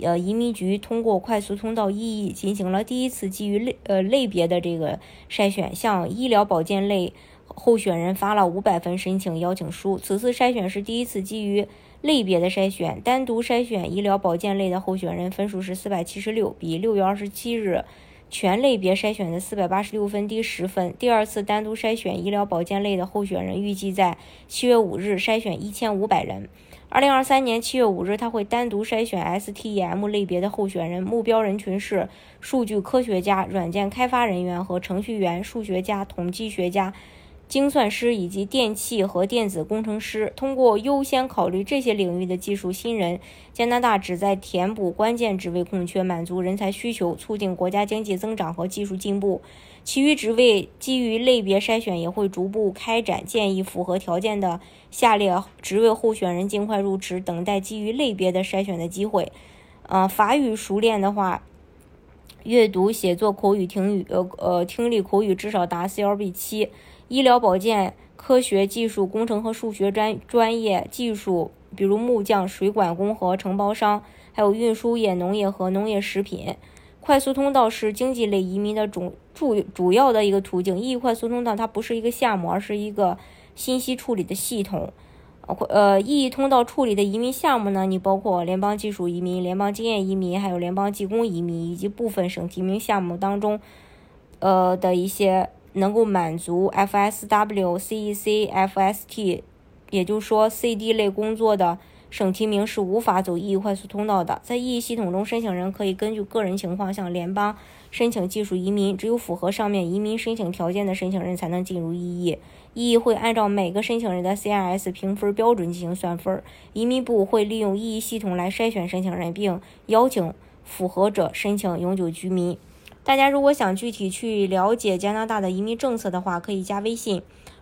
呃，移民局通过快速通道 EE 进行了第一次基于类呃类别的这个筛选，向医疗保健类候选人发了五百份申请邀请书。此次筛选是第一次基于类别的筛选，单独筛选医疗保健类的候选人分数是四百七十六，比六月二十七日全类别筛选的四百八十六分低十分。第二次单独筛选医疗保健类的候选人预计在七月五日筛选一千五百人。二零二三年七月五日，他会单独筛选 STEM 类别的候选人，目标人群是数据科学家、软件开发人员和程序员、数学家、统计学家、精算师以及电气和电子工程师。通过优先考虑这些领域的技术新人，加拿大旨在填补关键职位空缺，满足人才需求，促进国家经济增长和技术进步。其余职位基于类别筛选也会逐步开展，建议符合条件的下列职位候选人尽快入职，等待基于类别的筛选的机会。呃，法语熟练的话，阅读、写作、口语、听语，呃呃，听力、口语至少达 CLB 七。医疗保健、科学技术、工程和数学专专业技术，比如木匠、水管工和承包商，还有运输业、农业和农业食品。快速通道是经济类移民的主主主要的一个途径。意义快速通道它不是一个项目，而是一个信息处理的系统。呃，异议通道处理的移民项目呢，你包括联邦技术移民、联邦经验移民，还有联邦技工移民，以及部分省提名项目当中，呃的一些能够满足 FSW、CEC、FST，也就是说 CD 类工作的。省提名是无法走 EE 快速通道的。在 EE 系统中，申请人可以根据个人情况向联邦申请技术移民，只有符合上面移民申请条件的申请人才能进入 EE。EE 会按照每个申请人的 CRS 评分标准进行算分。移民部会利用 EE 系统来筛选申请人，并邀请符合者申请永久居民。大家如果想具体去了解加拿大的移民政策的话，可以加微信。